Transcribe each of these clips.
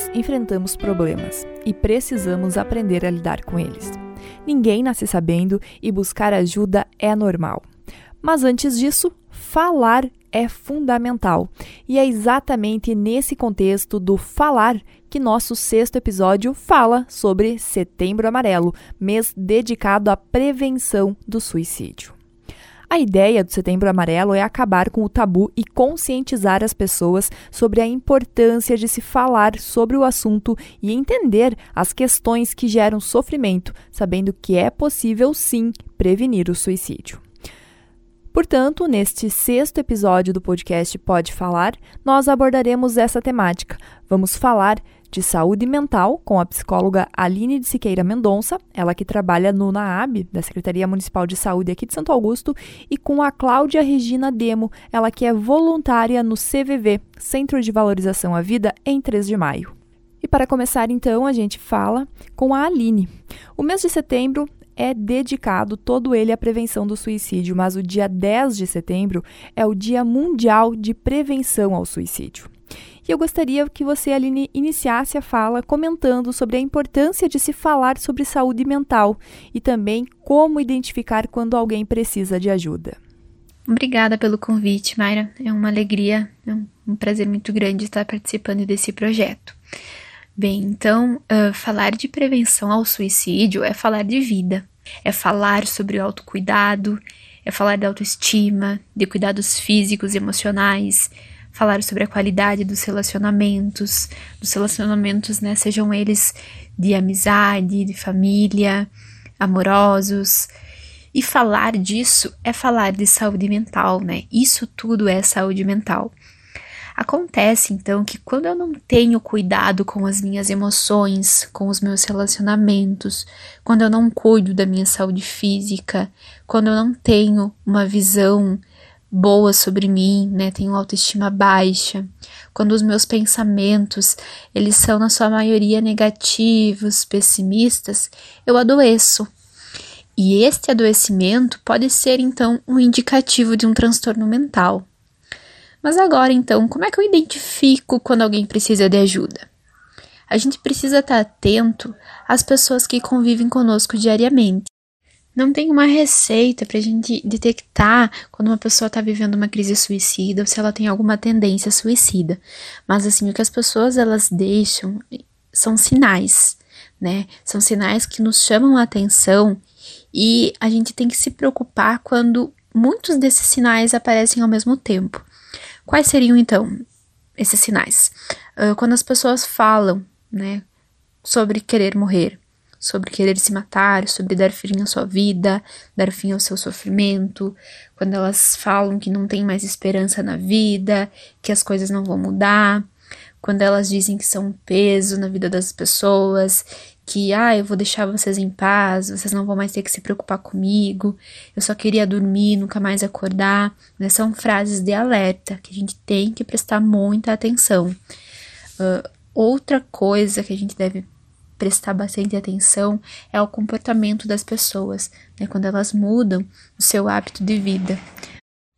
nós enfrentamos problemas e precisamos aprender a lidar com eles. Ninguém nasce sabendo e buscar ajuda é normal. Mas antes disso, falar é fundamental. E é exatamente nesse contexto do falar que nosso sexto episódio fala sobre Setembro Amarelo, mês dedicado à prevenção do suicídio. A ideia do Setembro Amarelo é acabar com o tabu e conscientizar as pessoas sobre a importância de se falar sobre o assunto e entender as questões que geram sofrimento, sabendo que é possível sim prevenir o suicídio. Portanto, neste sexto episódio do podcast Pode Falar, nós abordaremos essa temática. Vamos falar de saúde mental com a psicóloga Aline de Siqueira Mendonça, ela que trabalha no NAAB, da Secretaria Municipal de Saúde aqui de Santo Augusto, e com a Cláudia Regina Demo, ela que é voluntária no CVV, Centro de Valorização à Vida, em 3 de maio. E para começar, então, a gente fala com a Aline. O mês de setembro é dedicado todo ele à prevenção do suicídio, mas o dia 10 de setembro é o Dia Mundial de Prevenção ao Suicídio. E eu gostaria que você, Aline, iniciasse a fala comentando sobre a importância de se falar sobre saúde mental e também como identificar quando alguém precisa de ajuda. Obrigada pelo convite, Mayra. É uma alegria, é um prazer muito grande estar participando desse projeto. Bem, então, uh, falar de prevenção ao suicídio é falar de vida, é falar sobre o autocuidado, é falar da autoestima, de cuidados físicos emocionais, falar sobre a qualidade dos relacionamentos, dos relacionamentos, né, sejam eles de amizade, de família, amorosos. E falar disso é falar de saúde mental, né? Isso tudo é saúde mental. Acontece então que quando eu não tenho cuidado com as minhas emoções, com os meus relacionamentos, quando eu não cuido da minha saúde física, quando eu não tenho uma visão boa sobre mim, né, tenho autoestima baixa, quando os meus pensamentos, eles são na sua maioria negativos, pessimistas, eu adoeço. E este adoecimento pode ser então um indicativo de um transtorno mental. Mas agora, então, como é que eu identifico quando alguém precisa de ajuda? A gente precisa estar atento às pessoas que convivem conosco diariamente. Não tem uma receita para a gente detectar quando uma pessoa está vivendo uma crise suicida ou se ela tem alguma tendência suicida. Mas assim, o que as pessoas elas deixam são sinais, né? São sinais que nos chamam a atenção e a gente tem que se preocupar quando muitos desses sinais aparecem ao mesmo tempo. Quais seriam então esses sinais? Uh, quando as pessoas falam, né, sobre querer morrer, sobre querer se matar, sobre dar fim à sua vida, dar fim ao seu sofrimento, quando elas falam que não tem mais esperança na vida, que as coisas não vão mudar, quando elas dizem que são um peso na vida das pessoas, que, ah, eu vou deixar vocês em paz, vocês não vão mais ter que se preocupar comigo, eu só queria dormir, nunca mais acordar. São frases de alerta que a gente tem que prestar muita atenção. Uh, outra coisa que a gente deve prestar bastante atenção é o comportamento das pessoas, né? quando elas mudam o seu hábito de vida.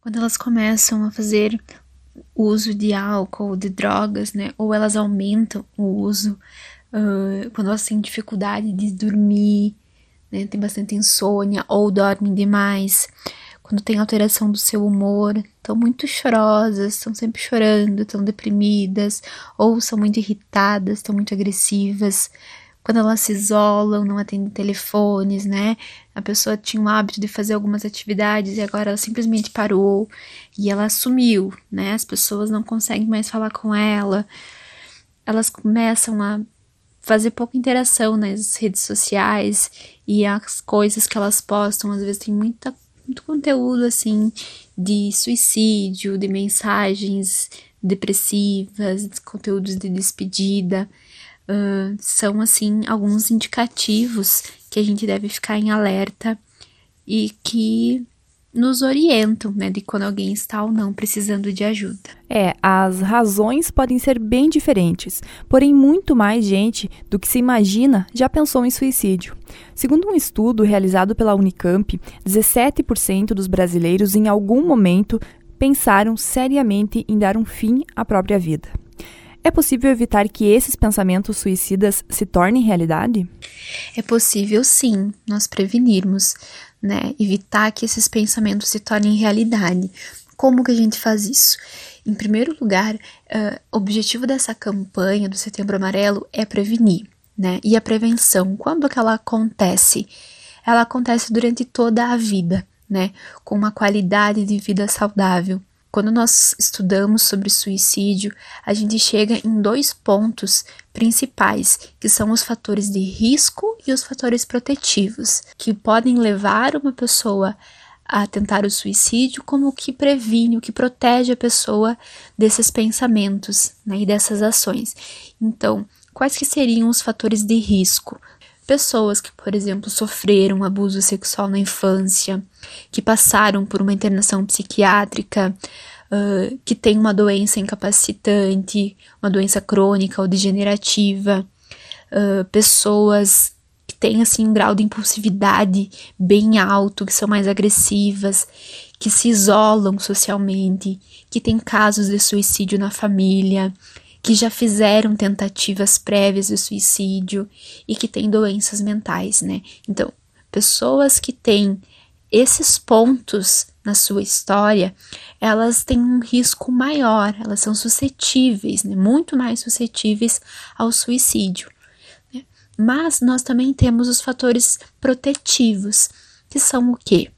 Quando elas começam a fazer uso de álcool, de drogas, né? Ou elas aumentam o uso uh, quando elas têm dificuldade de dormir, né? Tem bastante insônia ou dormem demais. Quando tem alteração do seu humor, estão muito chorosas, estão sempre chorando, estão deprimidas, ou são muito irritadas, estão muito agressivas, quando elas se isolam, não atendem telefones, né? A pessoa tinha o hábito de fazer algumas atividades e agora ela simplesmente parou e ela sumiu, né? As pessoas não conseguem mais falar com ela. Elas começam a fazer pouca interação nas redes sociais e as coisas que elas postam, às vezes tem muita, muito conteúdo assim de suicídio, de mensagens depressivas, conteúdos de despedida uh, são assim alguns indicativos que a gente deve ficar em alerta e que nos orientam, né, de quando alguém está ou não precisando de ajuda. É, as razões podem ser bem diferentes, porém muito mais gente do que se imagina já pensou em suicídio. Segundo um estudo realizado pela Unicamp, 17% dos brasileiros em algum momento pensaram seriamente em dar um fim à própria vida. É possível evitar que esses pensamentos suicidas se tornem realidade? É possível sim, nós prevenirmos, né? Evitar que esses pensamentos se tornem realidade. Como que a gente faz isso? Em primeiro lugar, uh, o objetivo dessa campanha do Setembro Amarelo é prevenir, né? E a prevenção, quando que ela acontece? Ela acontece durante toda a vida, né? Com uma qualidade de vida saudável. Quando nós estudamos sobre suicídio, a gente chega em dois pontos principais, que são os fatores de risco e os fatores protetivos, que podem levar uma pessoa a tentar o suicídio como o que previne, o que protege a pessoa desses pensamentos né, e dessas ações. Então, quais que seriam os fatores de risco? Pessoas que, por exemplo, sofreram abuso sexual na infância, que passaram por uma internação psiquiátrica, uh, que têm uma doença incapacitante, uma doença crônica ou degenerativa, uh, pessoas têm assim um grau de impulsividade bem alto, que são mais agressivas, que se isolam socialmente, que têm casos de suicídio na família, que já fizeram tentativas prévias de suicídio e que têm doenças mentais, né? Então, pessoas que têm esses pontos na sua história, elas têm um risco maior, elas são suscetíveis, né? muito mais suscetíveis ao suicídio. Mas nós também temos os fatores protetivos, que são o quê?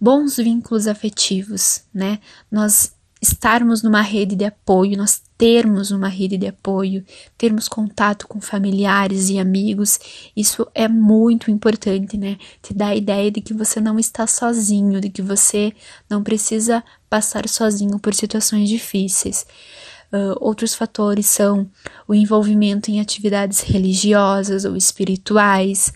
Bons vínculos afetivos, né? Nós estarmos numa rede de apoio, nós termos uma rede de apoio, termos contato com familiares e amigos, isso é muito importante, né? Te dá a ideia de que você não está sozinho, de que você não precisa passar sozinho por situações difíceis. Uh, outros fatores são o envolvimento em atividades religiosas ou espirituais,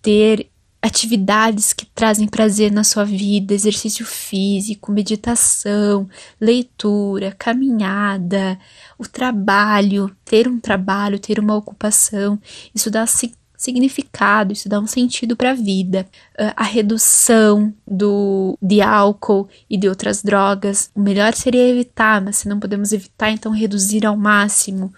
ter atividades que trazem prazer na sua vida, exercício físico, meditação, leitura, caminhada, o trabalho, ter um trabalho, ter uma ocupação, isso dá significado, isso dá um sentido para a vida. Uh, a redução do, de álcool e de outras drogas. O melhor seria evitar, mas se não podemos evitar, então reduzir ao máximo.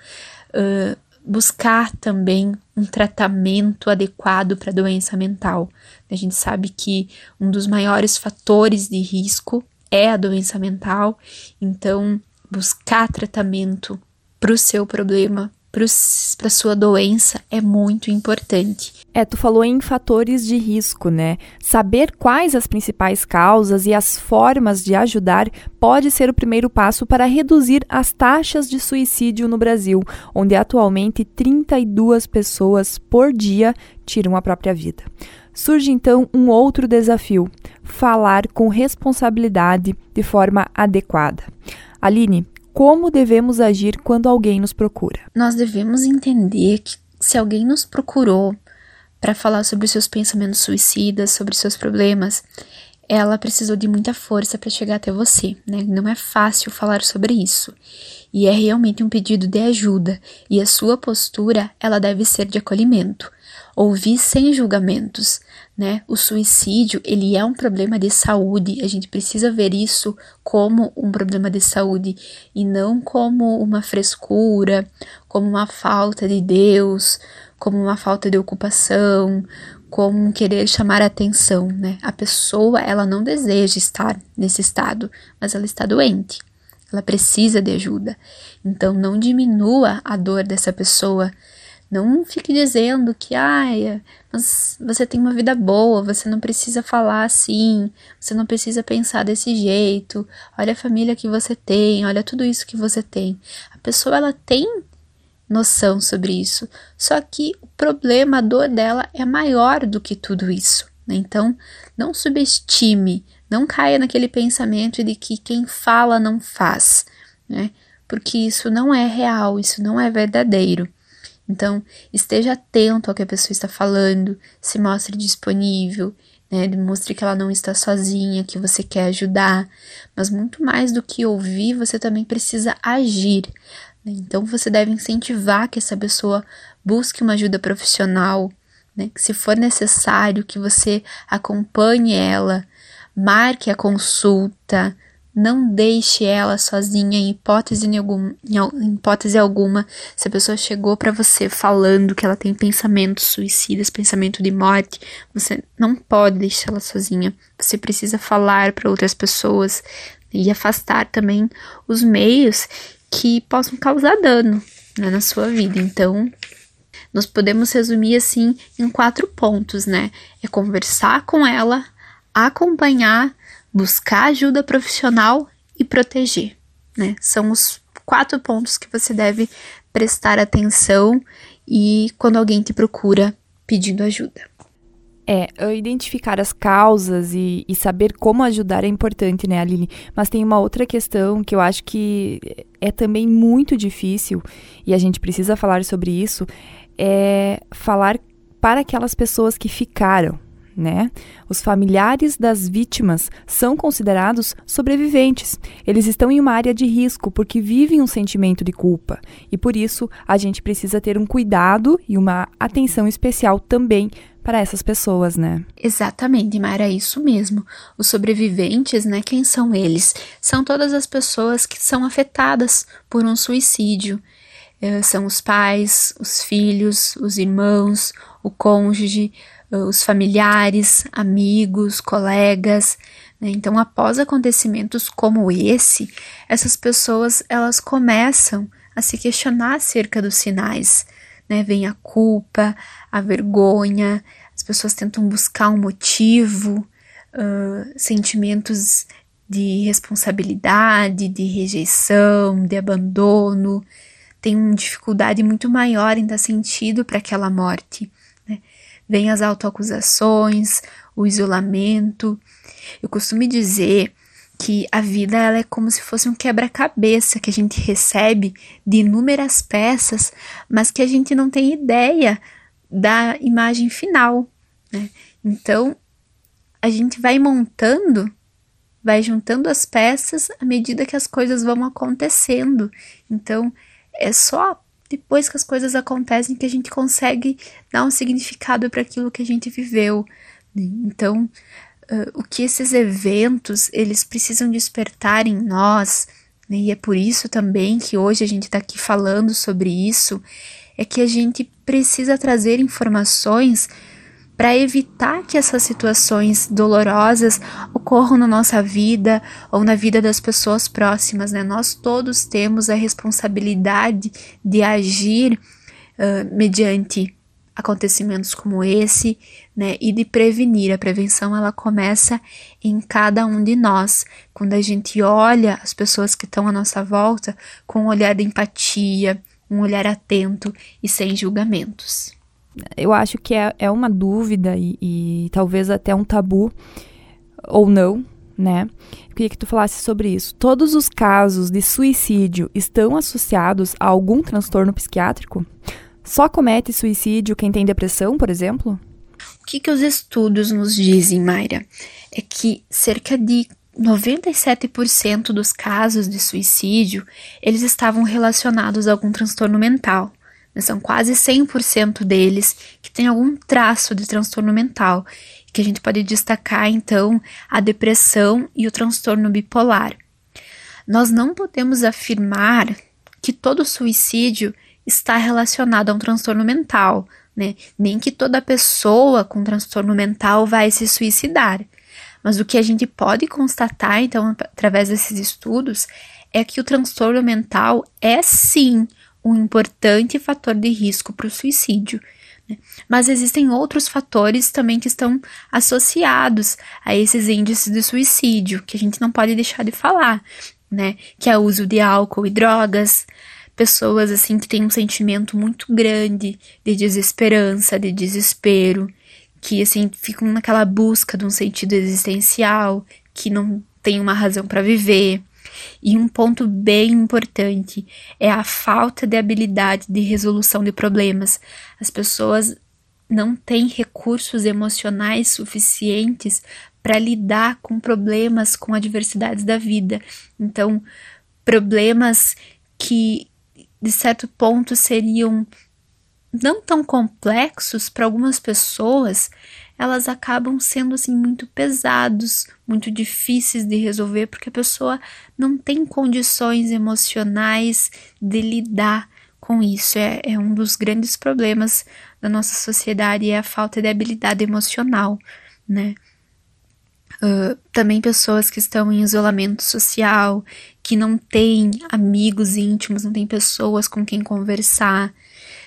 Uh, buscar também um tratamento adequado para a doença mental. A gente sabe que um dos maiores fatores de risco é a doença mental, então buscar tratamento para o seu problema para sua doença é muito importante. É, tu falou em fatores de risco, né? Saber quais as principais causas e as formas de ajudar pode ser o primeiro passo para reduzir as taxas de suicídio no Brasil, onde atualmente 32 pessoas por dia tiram a própria vida. Surge então um outro desafio: falar com responsabilidade de forma adequada. Aline, como devemos agir quando alguém nos procura? Nós devemos entender que se alguém nos procurou para falar sobre seus pensamentos suicidas, sobre seus problemas, ela precisou de muita força para chegar até você, né? Não é fácil falar sobre isso. E é realmente um pedido de ajuda, e a sua postura, ela deve ser de acolhimento. Ouvir sem julgamentos, né? O suicídio, ele é um problema de saúde, a gente precisa ver isso como um problema de saúde e não como uma frescura, como uma falta de Deus, como uma falta de ocupação, como querer chamar a atenção, né? A pessoa, ela não deseja estar nesse estado, mas ela está doente. Ela precisa de ajuda. Então não diminua a dor dessa pessoa não fique dizendo que, ai, mas você tem uma vida boa, você não precisa falar assim, você não precisa pensar desse jeito. Olha a família que você tem, olha tudo isso que você tem. A pessoa ela tem noção sobre isso, só que o problema, a dor dela é maior do que tudo isso. Né? Então, não subestime, não caia naquele pensamento de que quem fala não faz, né? Porque isso não é real, isso não é verdadeiro. Então, esteja atento ao que a pessoa está falando, se mostre disponível, né? Demonstre que ela não está sozinha, que você quer ajudar. Mas muito mais do que ouvir, você também precisa agir. Né? Então, você deve incentivar que essa pessoa busque uma ajuda profissional, né? Que se for necessário, que você acompanhe ela, marque a consulta, não deixe ela sozinha em hipótese, algum, em hipótese alguma. Se a pessoa chegou para você falando que ela tem pensamentos suicidas, pensamento de morte, você não pode deixar ela sozinha. Você precisa falar para outras pessoas e afastar também os meios que possam causar dano né, na sua vida. Então, nós podemos resumir assim em quatro pontos, né? É conversar com ela, acompanhar, buscar ajuda profissional e proteger, né? São os quatro pontos que você deve prestar atenção e quando alguém te procura pedindo ajuda. É, identificar as causas e, e, saber como ajudar é importante, né, Aline? Mas tem uma outra questão que eu acho que é também muito difícil e a gente precisa falar sobre isso, é falar para aquelas pessoas que ficaram, né? Os familiares das vítimas são considerados sobreviventes. Eles estão em uma área de risco porque vivem um sentimento de culpa. E por isso a gente precisa ter um cuidado e uma atenção especial também para essas pessoas, né? Exatamente, Mara, é isso mesmo. Os sobreviventes, né? Quem são eles? São todas as pessoas que são afetadas por um suicídio. Uh, são os pais, os filhos, os irmãos, o cônjuge, os familiares, amigos, colegas. Né? Então, após acontecimentos como esse, essas pessoas elas começam a se questionar acerca dos sinais. Né? Vem a culpa, a vergonha, as pessoas tentam buscar um motivo, uh, sentimentos de responsabilidade, de rejeição, de abandono, tem uma dificuldade muito maior em dar sentido para aquela morte. Vem as autoacusações, o isolamento. Eu costumo dizer que a vida ela é como se fosse um quebra-cabeça que a gente recebe de inúmeras peças, mas que a gente não tem ideia da imagem final. Né? Então, a gente vai montando, vai juntando as peças à medida que as coisas vão acontecendo. Então, é só depois que as coisas acontecem que a gente consegue dar um significado para aquilo que a gente viveu. Né? Então, uh, o que esses eventos eles precisam despertar em nós, né? e é por isso também que hoje a gente está aqui falando sobre isso, é que a gente precisa trazer informações para evitar que essas situações dolorosas ocorram na nossa vida ou na vida das pessoas próximas, né? Nós todos temos a responsabilidade de agir uh, mediante acontecimentos como esse, né, e de prevenir. A prevenção ela começa em cada um de nós, quando a gente olha as pessoas que estão à nossa volta com um olhar de empatia, um olhar atento e sem julgamentos. Eu acho que é, é uma dúvida e, e talvez até um tabu, ou não, né? Eu queria que tu falasse sobre isso. Todos os casos de suicídio estão associados a algum transtorno psiquiátrico? Só comete suicídio quem tem depressão, por exemplo? O que, que os estudos nos dizem, Mayra? É que cerca de 97% dos casos de suicídio, eles estavam relacionados a algum transtorno mental. São quase 100% deles que têm algum traço de transtorno mental, que a gente pode destacar então a depressão e o transtorno bipolar. Nós não podemos afirmar que todo suicídio está relacionado a um transtorno mental, né? Nem que toda pessoa com transtorno mental vai se suicidar. Mas o que a gente pode constatar, então, através desses estudos, é que o transtorno mental é sim um importante fator de risco para o suicídio. Né? Mas existem outros fatores também que estão associados a esses índices de suicídio, que a gente não pode deixar de falar, né? Que é o uso de álcool e drogas, pessoas assim que têm um sentimento muito grande de desesperança, de desespero, que assim ficam naquela busca de um sentido existencial, que não tem uma razão para viver. E um ponto bem importante é a falta de habilidade de resolução de problemas. As pessoas não têm recursos emocionais suficientes para lidar com problemas, com adversidades da vida. Então, problemas que de certo ponto seriam não tão complexos para algumas pessoas, elas acabam sendo assim muito pesados, muito difíceis de resolver, porque a pessoa não tem condições emocionais de lidar com isso. É, é um dos grandes problemas da nossa sociedade é a falta de habilidade emocional, né? Uh, também pessoas que estão em isolamento social, que não têm amigos íntimos, não têm pessoas com quem conversar,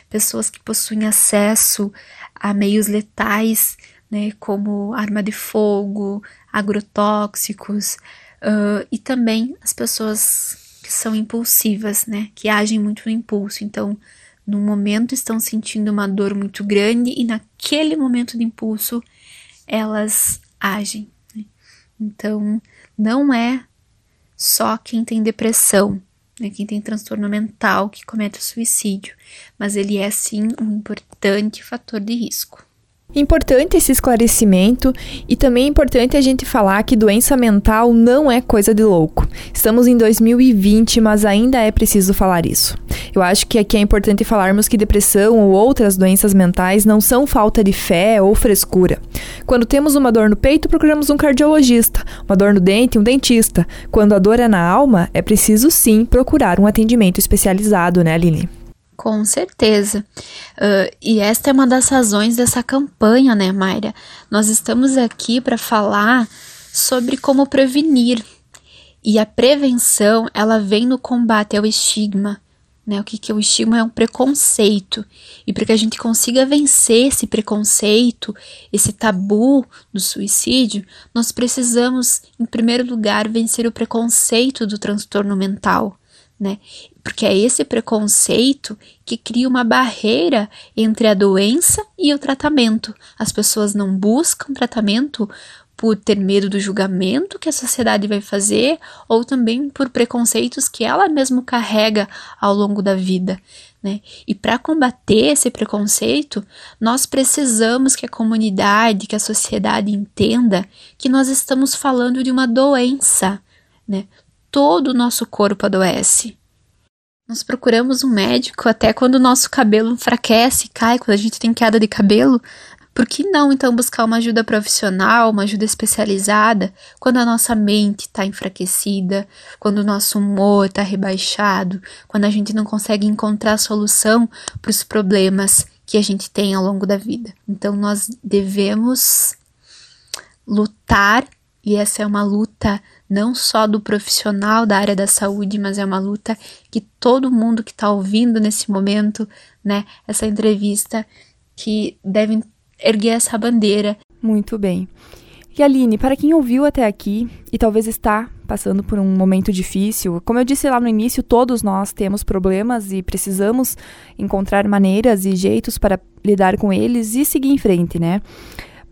pessoas que possuem acesso a meios letais, né, como arma de fogo, agrotóxicos, uh, e também as pessoas que são impulsivas, né, que agem muito no impulso. Então, no momento estão sentindo uma dor muito grande e naquele momento de impulso elas agem. Né? Então, não é só quem tem depressão, né, quem tem transtorno mental que comete o suicídio, mas ele é sim um importante fator de risco. Importante esse esclarecimento e também é importante a gente falar que doença mental não é coisa de louco. Estamos em 2020, mas ainda é preciso falar isso. Eu acho que aqui é importante falarmos que depressão ou outras doenças mentais não são falta de fé ou frescura. Quando temos uma dor no peito, procuramos um cardiologista, uma dor no dente, um dentista. Quando a dor é na alma, é preciso sim procurar um atendimento especializado, né, Aline? Com certeza. Uh, e esta é uma das razões dessa campanha, né, Mayra? Nós estamos aqui para falar sobre como prevenir. E a prevenção, ela vem no combate ao estigma. Né? O que, que é o estigma? É um preconceito. E para que a gente consiga vencer esse preconceito, esse tabu do suicídio, nós precisamos, em primeiro lugar, vencer o preconceito do transtorno mental né? Porque é esse preconceito que cria uma barreira entre a doença e o tratamento. As pessoas não buscam tratamento por ter medo do julgamento que a sociedade vai fazer ou também por preconceitos que ela mesma carrega ao longo da vida. Né? E para combater esse preconceito, nós precisamos que a comunidade, que a sociedade entenda que nós estamos falando de uma doença. Né? Todo o nosso corpo adoece. Nós procuramos um médico até quando o nosso cabelo enfraquece, cai, quando a gente tem queda de cabelo. Por que não então buscar uma ajuda profissional, uma ajuda especializada, quando a nossa mente está enfraquecida, quando o nosso humor está rebaixado, quando a gente não consegue encontrar solução para os problemas que a gente tem ao longo da vida? Então nós devemos lutar, e essa é uma luta não só do profissional da área da saúde, mas é uma luta que todo mundo que está ouvindo nesse momento, né, essa entrevista, que devem erguer essa bandeira. Muito bem. E Aline, para quem ouviu até aqui e talvez está passando por um momento difícil, como eu disse lá no início, todos nós temos problemas e precisamos encontrar maneiras e jeitos para lidar com eles e seguir em frente, né?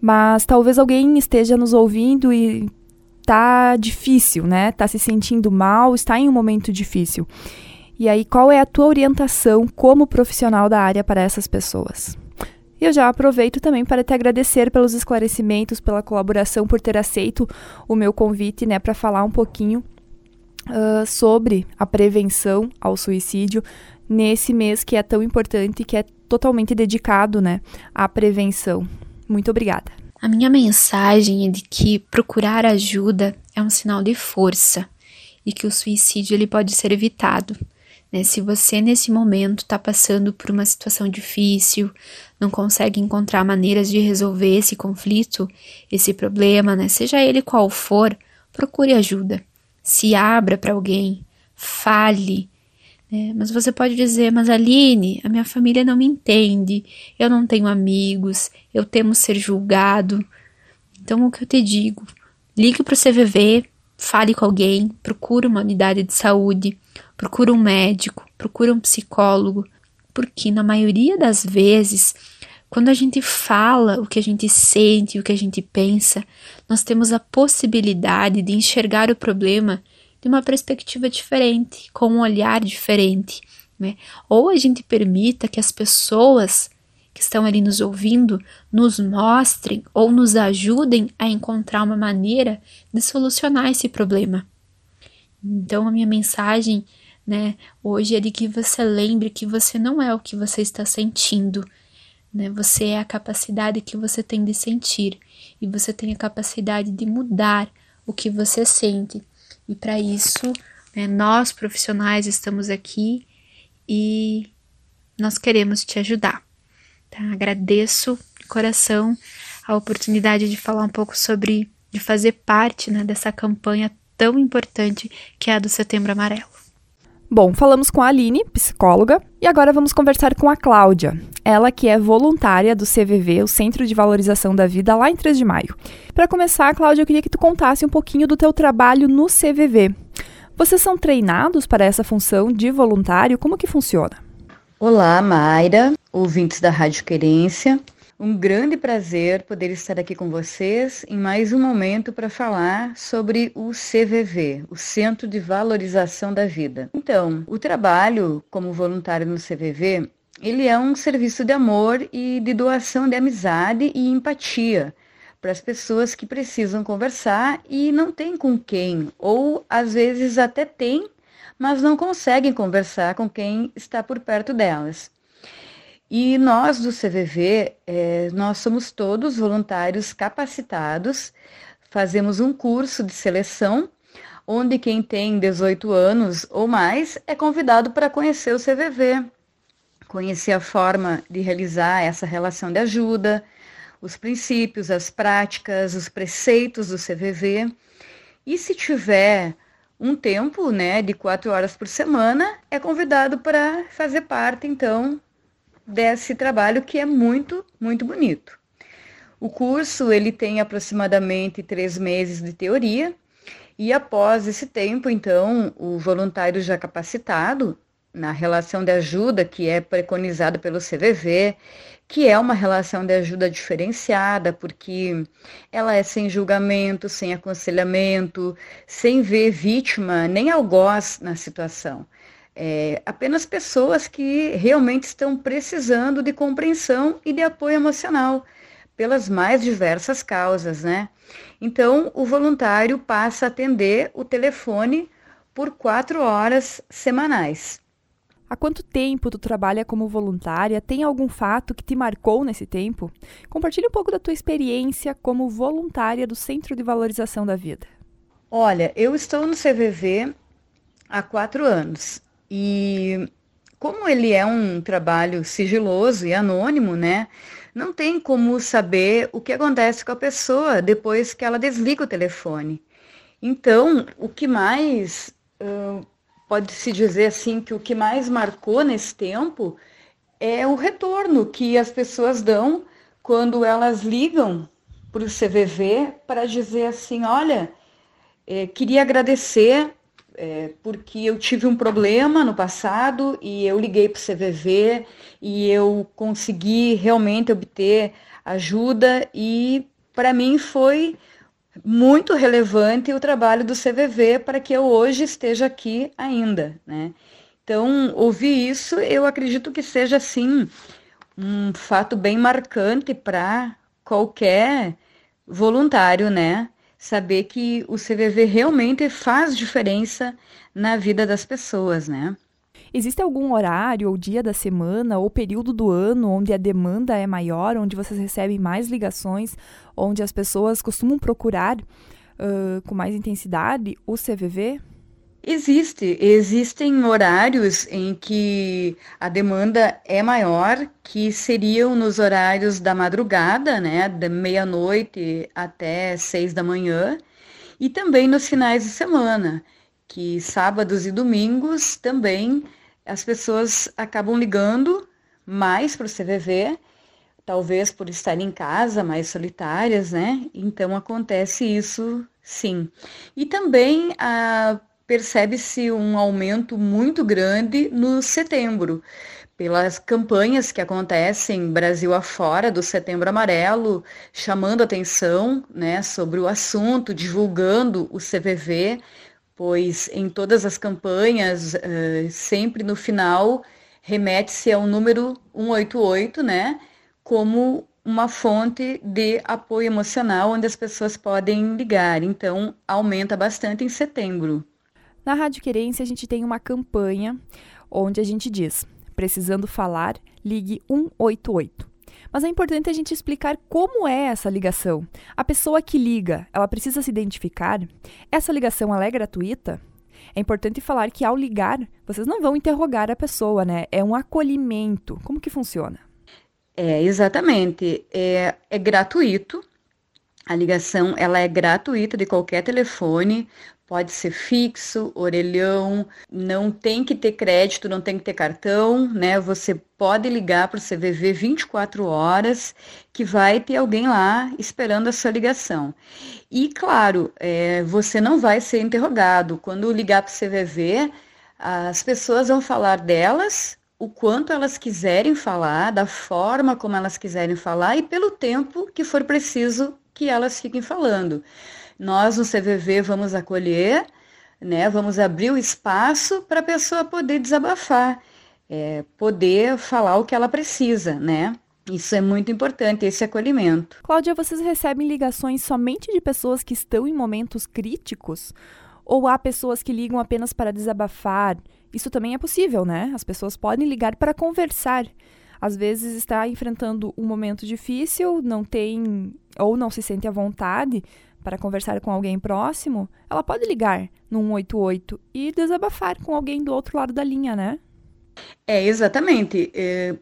Mas talvez alguém esteja nos ouvindo e tá difícil, né? Tá se sentindo mal, está em um momento difícil. E aí, qual é a tua orientação como profissional da área para essas pessoas? E eu já aproveito também para te agradecer pelos esclarecimentos, pela colaboração, por ter aceito o meu convite, né, para falar um pouquinho uh, sobre a prevenção ao suicídio nesse mês que é tão importante e que é totalmente dedicado, né, à prevenção. Muito obrigada. A minha mensagem é de que procurar ajuda é um sinal de força e que o suicídio ele pode ser evitado. Né? Se você nesse momento está passando por uma situação difícil, não consegue encontrar maneiras de resolver esse conflito, esse problema, né? seja ele qual for, procure ajuda. Se abra para alguém, fale, é, mas você pode dizer, mas Aline, a minha família não me entende, eu não tenho amigos, eu temo ser julgado. Então, o que eu te digo? Ligue para o CVV, fale com alguém, procure uma unidade de saúde, procure um médico, procure um psicólogo, porque na maioria das vezes, quando a gente fala o que a gente sente, o que a gente pensa, nós temos a possibilidade de enxergar o problema de uma perspectiva diferente, com um olhar diferente, né? Ou a gente permita que as pessoas que estão ali nos ouvindo nos mostrem ou nos ajudem a encontrar uma maneira de solucionar esse problema. Então a minha mensagem, né, hoje é de que você lembre que você não é o que você está sentindo, Né? Você é a capacidade que você tem de sentir e você tem a capacidade de mudar o que você sente. E para isso, né, nós profissionais estamos aqui e nós queremos te ajudar. Tá? Agradeço de coração a oportunidade de falar um pouco sobre, de fazer parte né, dessa campanha tão importante que é a do Setembro Amarelo. Bom, falamos com a Aline, psicóloga, e agora vamos conversar com a Cláudia. Ela que é voluntária do CVV, o Centro de Valorização da Vida, lá em 3 de maio. Para começar, Cláudia, eu queria que tu contasse um pouquinho do teu trabalho no CVV. Vocês são treinados para essa função de voluntário? Como que funciona? Olá, Mayra, ouvintes da Rádio Querência. Um grande prazer poder estar aqui com vocês em mais um momento para falar sobre o CVV, o Centro de Valorização da Vida. Então, o trabalho como voluntário no CVV, ele é um serviço de amor e de doação de amizade e empatia para as pessoas que precisam conversar e não têm com quem, ou às vezes até têm, mas não conseguem conversar com quem está por perto delas. E nós do CVV, é, nós somos todos voluntários capacitados, fazemos um curso de seleção, onde quem tem 18 anos ou mais é convidado para conhecer o CVV, conhecer a forma de realizar essa relação de ajuda, os princípios, as práticas, os preceitos do CVV. E se tiver um tempo, né, de quatro horas por semana, é convidado para fazer parte, então, desse trabalho que é muito, muito bonito. O curso ele tem aproximadamente três meses de teoria e após esse tempo, então, o voluntário já capacitado na relação de ajuda que é preconizada pelo CVV, que é uma relação de ajuda diferenciada, porque ela é sem julgamento, sem aconselhamento, sem ver vítima nem algoz na situação é, apenas pessoas que realmente estão precisando de compreensão e de apoio emocional pelas mais diversas causas, né? Então, o voluntário passa a atender o telefone por quatro horas semanais. Há quanto tempo tu trabalha como voluntária? Tem algum fato que te marcou nesse tempo? Compartilhe um pouco da tua experiência como voluntária do Centro de Valorização da Vida. Olha, eu estou no CVV há quatro anos e como ele é um trabalho sigiloso e anônimo, né? Não tem como saber o que acontece com a pessoa depois que ela desliga o telefone. Então, o que mais uh, pode-se dizer assim que o que mais marcou nesse tempo é o retorno que as pessoas dão quando elas ligam para o CVV para dizer assim, olha, eh, queria agradecer é, porque eu tive um problema no passado e eu liguei para o CVV e eu consegui realmente obter ajuda e para mim foi muito relevante o trabalho do CVV para que eu hoje esteja aqui ainda, né? Então, ouvir isso, eu acredito que seja assim um fato bem marcante para qualquer voluntário, né? Saber que o CVV realmente faz diferença na vida das pessoas, né? Existe algum horário ou dia da semana ou período do ano onde a demanda é maior, onde vocês recebem mais ligações, onde as pessoas costumam procurar uh, com mais intensidade o CVV? Existe, existem horários em que a demanda é maior, que seriam nos horários da madrugada, né, da meia-noite até seis da manhã, e também nos finais de semana, que sábados e domingos também as pessoas acabam ligando mais para o CVV, talvez por estar em casa, mais solitárias, né? Então acontece isso, sim. E também a percebe-se um aumento muito grande no setembro, pelas campanhas que acontecem Brasil afora do Setembro Amarelo, chamando atenção né, sobre o assunto, divulgando o CVV, pois em todas as campanhas, uh, sempre no final, remete-se ao número 188, né, como uma fonte de apoio emocional onde as pessoas podem ligar. Então, aumenta bastante em setembro. Na Rádio Querência, a gente tem uma campanha onde a gente diz: precisando falar, ligue 188. Mas é importante a gente explicar como é essa ligação. A pessoa que liga, ela precisa se identificar? Essa ligação é gratuita? É importante falar que ao ligar, vocês não vão interrogar a pessoa, né? É um acolhimento. Como que funciona? É, exatamente. É, é gratuito. A ligação ela é gratuita de qualquer telefone. Pode ser fixo, orelhão, não tem que ter crédito, não tem que ter cartão, né? Você pode ligar para o CVV 24 horas, que vai ter alguém lá esperando a sua ligação. E, claro, é, você não vai ser interrogado. Quando ligar para o CVV, as pessoas vão falar delas, o quanto elas quiserem falar, da forma como elas quiserem falar e pelo tempo que for preciso que elas fiquem falando. Nós no CVV vamos acolher, né? Vamos abrir o espaço para a pessoa poder desabafar, é, poder falar o que ela precisa, né? Isso é muito importante, esse acolhimento. Cláudia, vocês recebem ligações somente de pessoas que estão em momentos críticos? Ou há pessoas que ligam apenas para desabafar? Isso também é possível, né? As pessoas podem ligar para conversar. Às vezes está enfrentando um momento difícil, não tem ou não se sente à vontade para conversar com alguém próximo, ela pode ligar no 188 e desabafar com alguém do outro lado da linha, né? É, exatamente. É,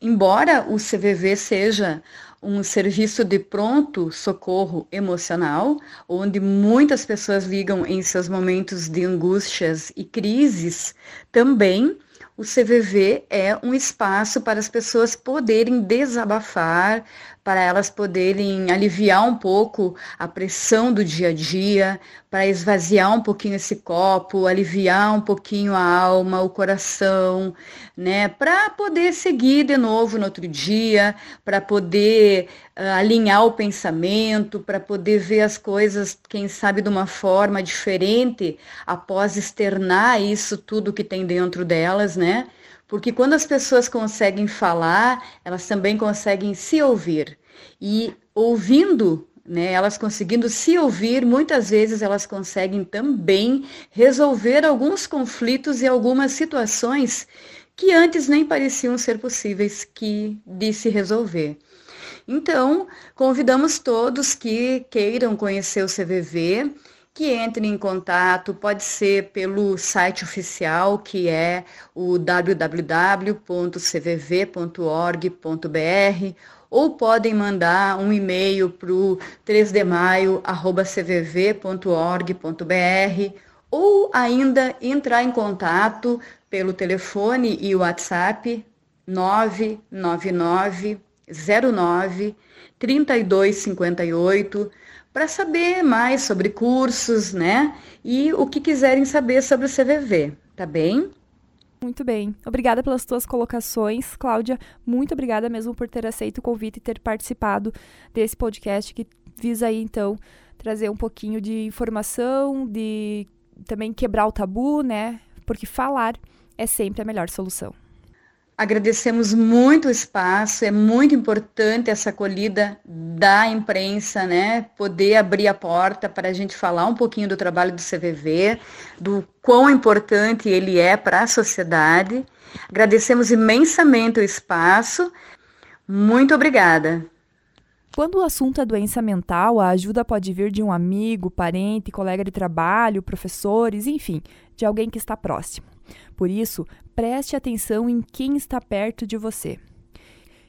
embora o CVV seja um serviço de pronto socorro emocional, onde muitas pessoas ligam em seus momentos de angústias e crises, também o CVV é um espaço para as pessoas poderem desabafar, para elas poderem aliviar um pouco a pressão do dia a dia, para esvaziar um pouquinho esse copo, aliviar um pouquinho a alma, o coração, né, para poder seguir de novo no outro dia, para poder uh, alinhar o pensamento, para poder ver as coisas, quem sabe, de uma forma diferente após externar isso tudo que tem dentro delas, né? Porque quando as pessoas conseguem falar, elas também conseguem se ouvir. E ouvindo, né, elas conseguindo se ouvir, muitas vezes elas conseguem também resolver alguns conflitos e algumas situações que antes nem pareciam ser possíveis que de se resolver. Então, convidamos todos que queiram conhecer o CVV que entrem em contato, pode ser pelo site oficial, que é o www.cvv.org.br, ou podem mandar um e-mail para o 3demaio.cvv.org.br, ou ainda entrar em contato pelo telefone e WhatsApp 999 09 3258 para saber mais sobre cursos, né? E o que quiserem saber sobre o CVV, tá bem? Muito bem. Obrigada pelas tuas colocações, Cláudia. Muito obrigada mesmo por ter aceito o convite e ter participado desse podcast que visa aí então trazer um pouquinho de informação, de também quebrar o tabu, né? Porque falar é sempre a melhor solução. Agradecemos muito o espaço, é muito importante essa acolhida da imprensa, né? Poder abrir a porta para a gente falar um pouquinho do trabalho do CVV, do quão importante ele é para a sociedade. Agradecemos imensamente o espaço. Muito obrigada. Quando o assunto é doença mental, a ajuda pode vir de um amigo, parente, colega de trabalho, professores, enfim, de alguém que está próximo. Por isso, preste atenção em quem está perto de você.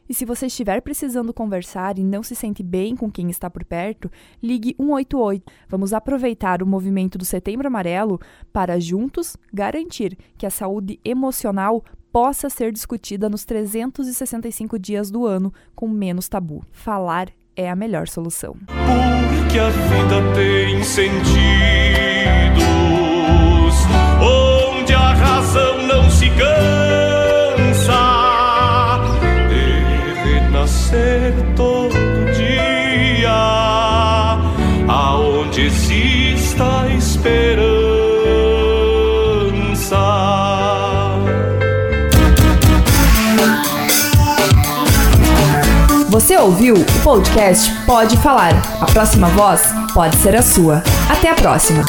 E se você estiver precisando conversar e não se sente bem com quem está por perto, ligue 188. Vamos aproveitar o movimento do Setembro Amarelo para juntos garantir que a saúde emocional possa ser discutida nos 365 dias do ano com menos tabu. Falar é a melhor solução. Porque a vida tem sentido. ser todo dia, aonde exista esperança. Você ouviu o podcast Pode Falar. A próxima voz pode ser a sua. Até a próxima.